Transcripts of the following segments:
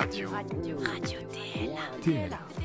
Radio. Radio. Radio TLA.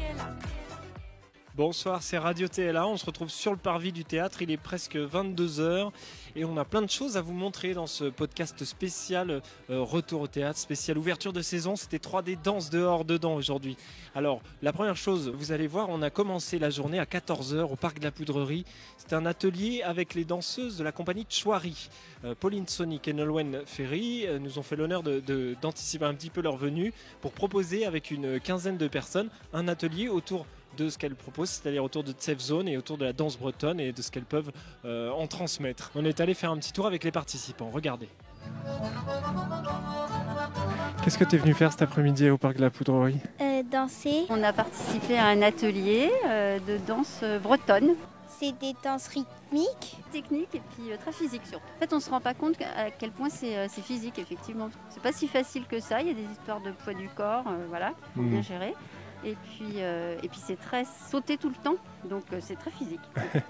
Bonsoir, c'est Radio TLA. On se retrouve sur le parvis du théâtre. Il est presque 22h et on a plein de choses à vous montrer dans ce podcast spécial euh, Retour au théâtre, spécial ouverture de saison. C'était 3D danse dehors, dedans aujourd'hui. Alors, la première chose, vous allez voir, on a commencé la journée à 14h au parc de la Poudrerie. C'était un atelier avec les danseuses de la compagnie Chouari. Euh, Pauline Sonic et Nolwenn Ferry euh, nous ont fait l'honneur d'anticiper un petit peu leur venue pour proposer avec une quinzaine de personnes un atelier autour de ce qu'elles proposent, c'est-à-dire autour de Safe Zone et autour de la danse bretonne et de ce qu'elles peuvent euh, en transmettre. On est allé faire un petit tour avec les participants. Regardez. Qu'est-ce que tu es venu faire cet après-midi au parc de la Poudrerie? Euh, danser, On a participé à un atelier euh, de danse bretonne, c'est des danses rythmiques. technique et puis euh, très physique surtout. En fait, on se rend pas compte à quel point c'est euh, physique effectivement. C'est pas si facile que ça. Il y a des histoires de poids du corps, euh, voilà, faut Mhm. bien gérer. Et puis, euh, et puis c'est très sauté tout le temps, donc euh, c'est très physique.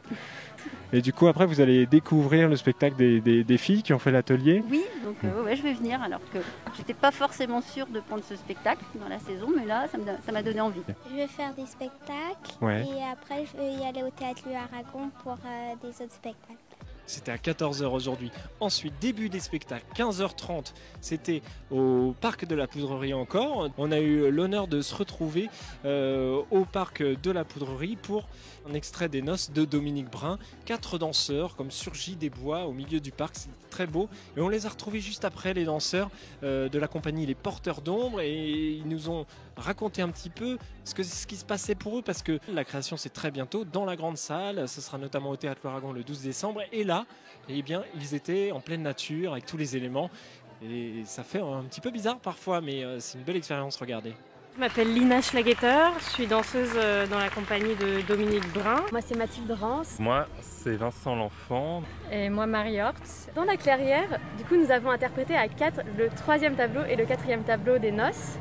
Et du coup, après, vous allez découvrir le spectacle des, des- des filles qui ont fait l'atelier? Oui, donc euh, ouais, je vais venir alors que j'étais pas forcément sûre de prendre ce spectacle dans la saison, mais là, ça m'a donné envie. Je vais faire des spectacles Ouais. et après je vais y aller au théâtre Aragon pour euh, des autres spectacles. C'était à 14h aujourd'hui. Ensuite, début des spectacles, 15h30, c'était au parc de la Poudrerie encore. On a eu l'honneur de se retrouver euh, au parc de la Poudrerie pour un extrait des noces de Dominique Brun. Quatre danseurs comme surgis des bois au milieu du parc, c'est très beau. Et on les a retrouvés juste après, les danseurs euh, de la compagnie Les Porteurs d'Ombre. Et ils nous ont raconté un petit peu ce, que, ce qui se passait pour eux parce que la création c'est très bientôt dans la grande salle. Ce sera notamment au Théâtre Aragon le 12 décembre. Et là, eh bien, ils étaient en pleine nature avec tous les éléments. Et ça fait un petit peu bizarre parfois, mais euh, c'est une belle expérience, regardez. Je m'appelle Lina Schlagetter, je suis danseuse euh, dans la compagnie de Dominique Brun. Moi, c'est Mathilde Rance. Moi, c'est Vincent L'Enfant. Et moi, Marie Hort. Dans la clairière, du coup, nous avons interprété à quatre le troisième tableau et le quatrième tableau des noces.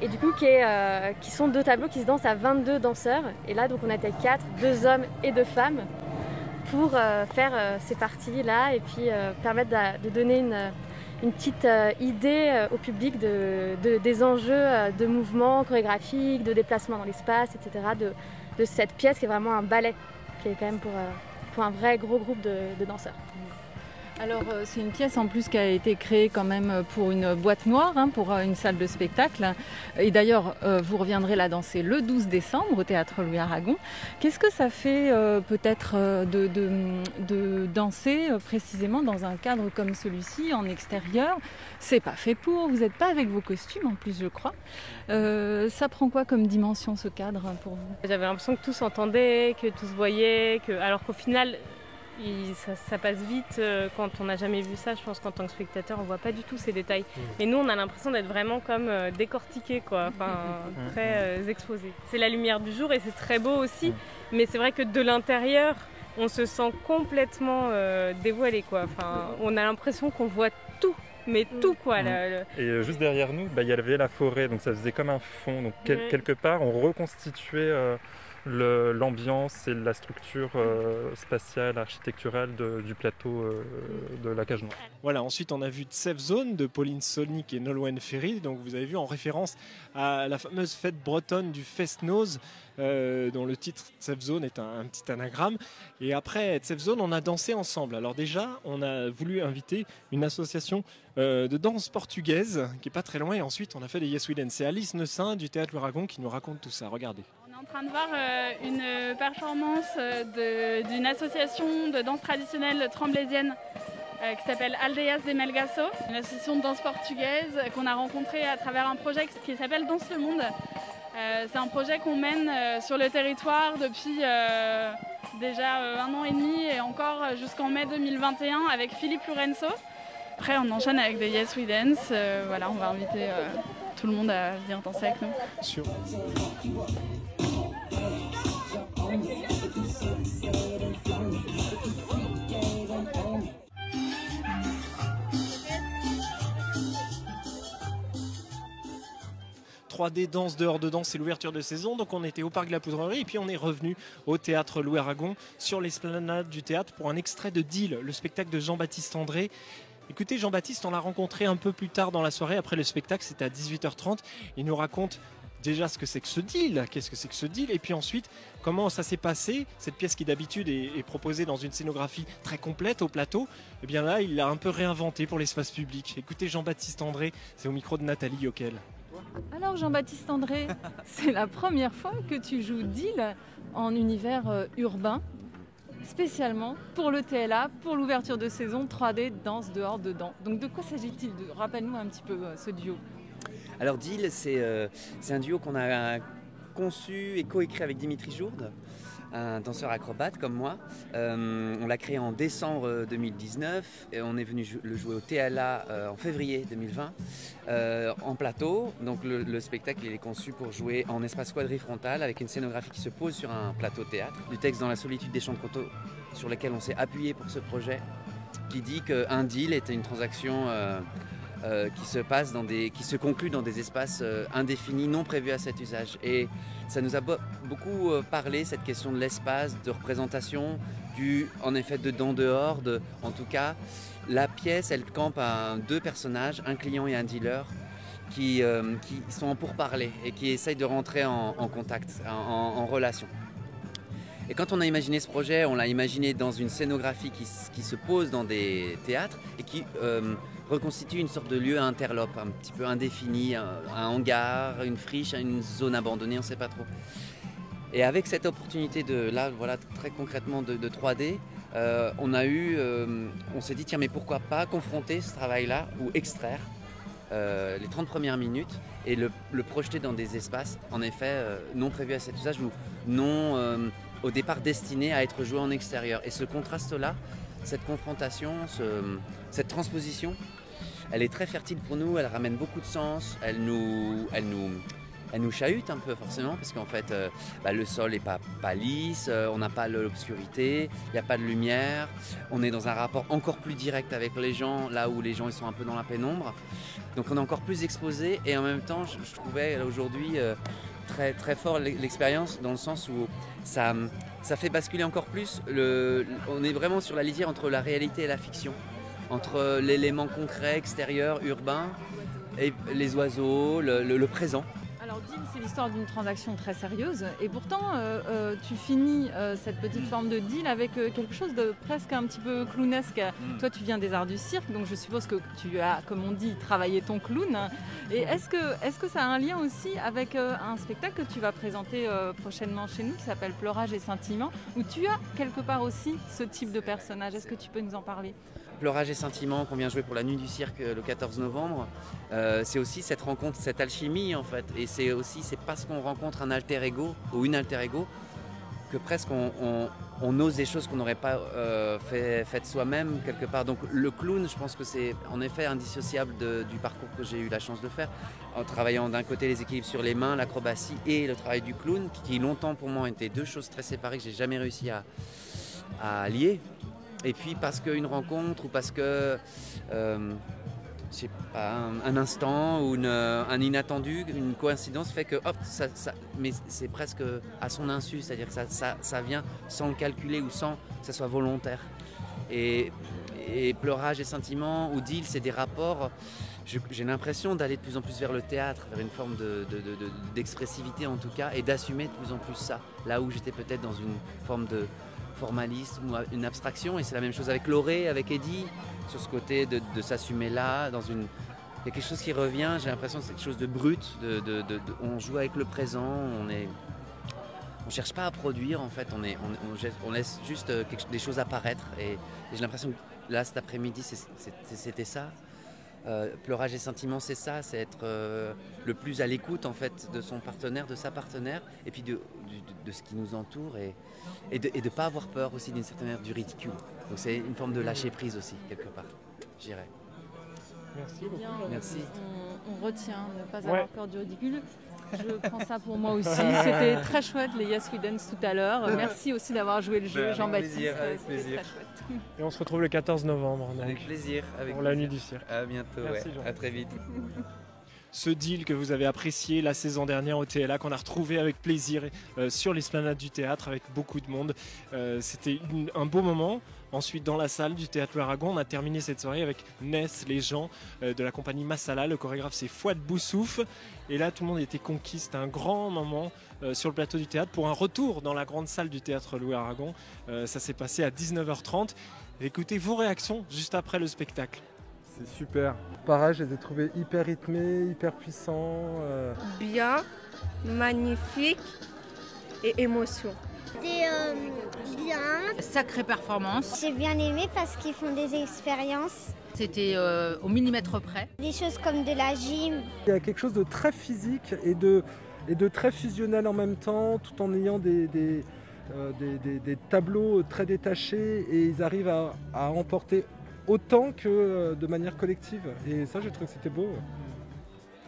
Et du coup, euh, qui sont deux tableaux qui se dansent à 22 danseurs. Et là, donc, on était quatre, deux hommes et deux femmes, pour euh, faire euh, ces parties-là et puis permettre de, donner une, petite idée au public de, de- des enjeux de mouvement chorégraphique, de déplacement dans l'espace, etc. De, cette pièce qui est vraiment un ballet, qui est quand même pour, pour un vrai gros groupe de danseurs. Alors euh, c'est une pièce en plus qui a été créée quand même pour une boîte noire, hein, pour euh, une salle de spectacle. Et d'ailleurs, euh, vous reviendrez la danser le 12 décembre au théâtre Louis Aragon. Qu'est-ce que ça fait euh, peut-être euh, de, danser euh, précisément dans un cadre comme celui-ci, en extérieur? C'est pas fait pour, vous n'êtes pas avec vos costumes en plus je crois. Euh, ça prend quoi comme dimension ce cadre pour vous? J'avais l'impression que tout s'entendait, que tout se voyait, alors qu'au final, il- ça, ça passe vite euh, quand on n'a jamais vu ça. Je pense qu'en tant que spectateur, on voit pas du tout ces détails. Et nous, on a l'impression d'être vraiment comme euh, décortiqués, quoi, enfin, très euh, exposés. C'est la lumière du jour et c'est très beau aussi, mais c'est vrai que de l'intérieur, on se sent complètement euh, dévoilé, quoi. Enfin, on a l'impression qu'on voit tout. Mais tout quoi, le- le- Et euh, juste derrière nous, bah, il y avait la forêt, donc ça faisait comme un fond. Donc quel- quelque part, on reconstituait euh, l'ambiance et la structure euh, spatiale, architecturale du plateau euh, de la Cage Noire. Voilà, ensuite on a vu Safe Zone de Pauline Sonic et Nolwenn Ferry, donc vous avez vu en référence à la fameuse fête bretonne du Fest-Noz, euh, dont le titre Safe Zone est un, petit anagramme. Et après Safe Zone, on a dansé ensemble. Alors déjà, on a voulu inviter une association euh, de danse portugaise qui est pas très loin, et ensuite on a fait des Yes We Dance. C'est Alice Nessin du Théâtre Le Aragon qui nous raconte tout ça, regardez. En train de voir euh, une performance euh, d'une association de danse traditionnelle tremblésienne euh, qui s'appelle Aldeias de Melgaço, une association de danse portugaise qu'on a rencontrée à travers un projet qui s'appelle Danse le Monde. C'est un projet qu'on mène sur le territoire depuis déjà un an et demi et encore jusqu'en mai 2021 avec Philippe Lorenzo. Après, on enchaîne avec des Yes We Dance. Voilà, on va inviter tout le monde à venir danser avec nous. Sur... « 3D danse dehors de danse, c'est l'ouverture de saison. Donc on était au parc de la Poudrerie et puis on est revenu au théâtre Louis Aragon sur l'esplanade du théâtre pour un extrait de Deal, le spectacle de Jean-Baptiste André. Écoutez, Jean-Baptiste, on l'a rencontré un peu plus tard dans la soirée, après le spectacle, c'était à 18h30. Il nous raconte déjà ce que c'est que ce deal, qu'est-ce que c'est que ce deal, et puis ensuite comment ça s'est passé, cette pièce qui d'habitude est, proposée dans une scénographie très complète au plateau, et eh bien là il l'a un peu réinventé pour l'espace public. Écoutez Jean-Baptiste André, c'est au micro de Nathalie Yokel. Alors Jean-Baptiste André, c'est la première fois que tu joues deal en univers euh, urbain, spécialement pour le TLA, pour l'ouverture de saison 3D Danse dehors dedans. Donc de quoi s'agit-il Rappelle-nous un petit peu euh, ce duo. Alors Deal, euh, c'est un duo qu'on a conçu et coécrit avec Dimitri Jourde, un danseur acrobate comme moi. Euh, on l'a créé en décembre 2019 et on est venu le jouer au TLA euh, en février 2020 en plateau. Donc le, spectacle il est conçu pour jouer en espace quadrifrontal avec une scénographie qui se pose sur un plateau théâtre. Du texte dans la solitude des champs de coteaux sur lequel on s'est appuyé pour ce projet qui dit qu'un deal était une transaction euh, qui se passe dans des, qui se conclut dans des espaces euh, indéfinis, non prévus à cet usage. Et ça nous a beaucoup euh, parlé cette question de l'espace, de représentation, du, en effet, de dans dehors, de, en tout cas, la pièce, elle campe à deux personnages, un client et un dealer. Qui, qui sont en pourparler et qui essayent de rentrer en, contact, en, relation. Et quand on a imaginé ce projet, on l'a imaginé dans une scénographie qui, qui, se pose dans des théâtres et qui reconstitue une sorte de lieu interlope, un petit peu indéfini, un, hangar, une friche, une zone abandonnée, on ne sait pas trop. Et avec cette opportunité de, là, voilà, très concrètement de, 3D, euh, on a eu, euh, on s'est dit, tiens, mais pourquoi pas confronter ce travail-là ou extraire euh, les 30 premières minutes et le, projeter dans des espaces, en effet, non prévus à cet usage non au départ destinés à être joués en extérieur. Et ce contraste-là, cette confrontation, cette transposition, elle est très fertile pour nous, elle ramène beaucoup de sens, elle nous, elle nous, elle nous chahute un peu forcément parce qu'en fait euh, bah, le sol n'est pas, pas lisse, euh, on n'a pas l'obscurité, il n'y a pas de lumière, on est dans un rapport encore plus direct avec les gens, là où les gens ils sont un peu dans la pénombre. Donc on est encore plus exposé et en même temps je, trouvais aujourd'hui euh, très, très fort l'expérience dans le sens où ça, ça fait basculer encore plus, on est vraiment sur la lisière entre la réalité et la fiction entre l'élément concret, extérieur, urbain, et les oiseaux, le, présent. Alors deal, c'est l'histoire d'une transaction très sérieuse et pourtant euh, euh, tu finis euh, cette petite forme de deal avec quelque chose de presque un petit peu clownesque. Mm. Toi tu viens des arts du cirque donc je suppose que tu as, comme on dit, travaillé ton clown. Et est-ce que, est que ça a un lien aussi avec un spectacle que tu vas présenter prochainement chez nous qui s'appelle Pleurage et Sentiment où tu as quelque part aussi ce type de personnage? Est-ce que tu peux nous en parler? Pleurage et Sentiment qu'on vient jouer pour la nuit du cirque euh, le 14 novembre, euh, c'est aussi cette rencontre, cette alchimie en fait. Et c'est aussi, c'est parce qu'on rencontre un alter ego ou une alter ego que presque on, ose des choses qu'on n'aurait pas euh, fait, faites soi-même quelque part. Donc le clown, je pense que c'est en effet indissociable du parcours que j'ai eu la chance de faire, en travaillant d'un côté les équilibres sur les mains, l'acrobatie et le travail du clown, qui longtemps pour moi étaient deux choses très séparées que j'ai jamais réussi à lier. Et puis parce qu'une rencontre ou parce que euh, pas, un, instant ou un inattendu, une coïncidence fait que hop, mais c'est presque à son insu, c'est-à-dire que ça, vient sans le calculer ou sans que ça soit volontaire. Et, pleurage et sentiment ou deal, c'est des rapports. J'ai l'impression d'aller de plus en plus vers le théâtre, vers une forme d'expressivité en tout cas, et d'assumer de plus en plus ça. Là où j'étais peut-être dans une forme de, formalisme ou une abstraction. Et c'est la même chose avec Lauré, avec Eddie, sur ce côté de, s'assumer là, dans une. Il y a quelque chose qui revient, j'ai l'impression que c'est quelque chose de brut, on joue avec le présent, on est. On cherche pas à produire en fait, on, laisse juste euh, des choses apparaître. Et, j'ai l'impression que là cet après-midi c'était ça. Euh, pleurage et sentiment, c'est ça, c'est être euh, le plus à l'écoute en fait de son partenaire, de sa partenaire, et puis de, ce qui nous entoure, et, et de ne pas avoir peur aussi d'une certaine manière du ridicule. Donc c'est une forme de lâcher prise aussi, quelque part, j'irais. Merci beaucoup. Merci. On, retient ne pas avoir peur du ridicule. Je prends ça pour moi aussi. C'était très chouette les Yes We Dance tout à l'heure. Merci aussi d'avoir joué le jeu, ben, Jean-Baptiste. Avec plaisir. Et on se retrouve le 14 novembre. avec plaisir. Avec pour la nuit du cirque. À bientôt. Merci, À très vite. ce deal que vous avez apprécié la saison dernière au TLA, qu'on a retrouvé avec plaisir euh, sur l'esplanade du théâtre avec beaucoup de monde. Euh, c'était un beau moment Ensuite, dans la salle du Théâtre Aragon, on a terminé cette soirée avec Ness, les gens euh, de la compagnie Massala. Le chorégraphe, c'est Fouad Boussouf. Et là, tout le monde était conquis. C'était un grand moment euh, sur le plateau du théâtre pour un retour dans la grande salle du Théâtre Louis Aragon. Euh, ça s'est passé à 19h30. Écoutez vos réactions juste après le spectacle. C'est super. Pareil, je les ai trouvés hyper rythmés, hyper puissants. Bien, magnifique et émotion. Euh. Sacrée performance. J'ai bien aimé parce qu'ils font des expériences. C'était euh, au millimètre près. Des choses comme de la gym. Il y a quelque chose de très physique et de, et de très fusionnel en même temps, tout en ayant des, des, euh, des, des tableaux très détachés et ils arrivent à, à emporter autant que de manière collective. Et ça, j'ai trouvé que c'était beau.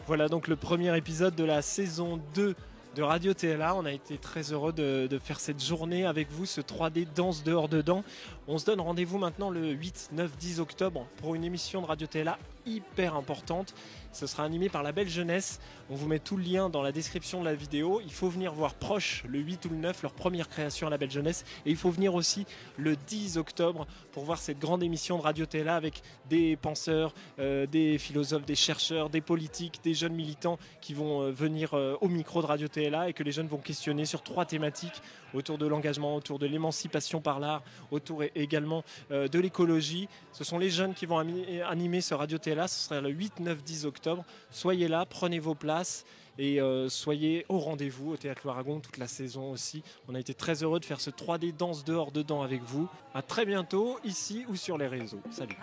Voilà donc le premier épisode de la saison 2 de Radio TLA. On a été très heureux de, faire cette journée avec vous, ce 3D danse dehors dedans. On se donne rendez-vous maintenant le 8, 9, 10 octobre pour une émission de Radio TLA hyper importante. Ce sera animé par la Belle Jeunesse. On vous met tout le lien dans la description de la vidéo. Il faut venir voir Proche le 8 ou le 9, leur première création à la Belle Jeunesse. Et il faut venir aussi le 10 octobre pour voir cette grande émission de Radio Télé avec des penseurs, euh, des philosophes, des chercheurs, des politiques, des jeunes militants qui vont euh, venir euh, au micro de Radio Télé et que les jeunes vont questionner sur trois thématiques autour de l'engagement, autour de l'émancipation par l'art, autour également de l'écologie. Ce sont les jeunes qui vont animer ce Radio Télé. Ce sera le 8, 9, 10 octobre. Soyez là, prenez vos places et euh, soyez au rendez-vous au Théâtre Loiragon toute la saison aussi. On a été très heureux de faire ce 3D danse dehors dedans avec vous. À très bientôt ici ou sur les réseaux. Salut.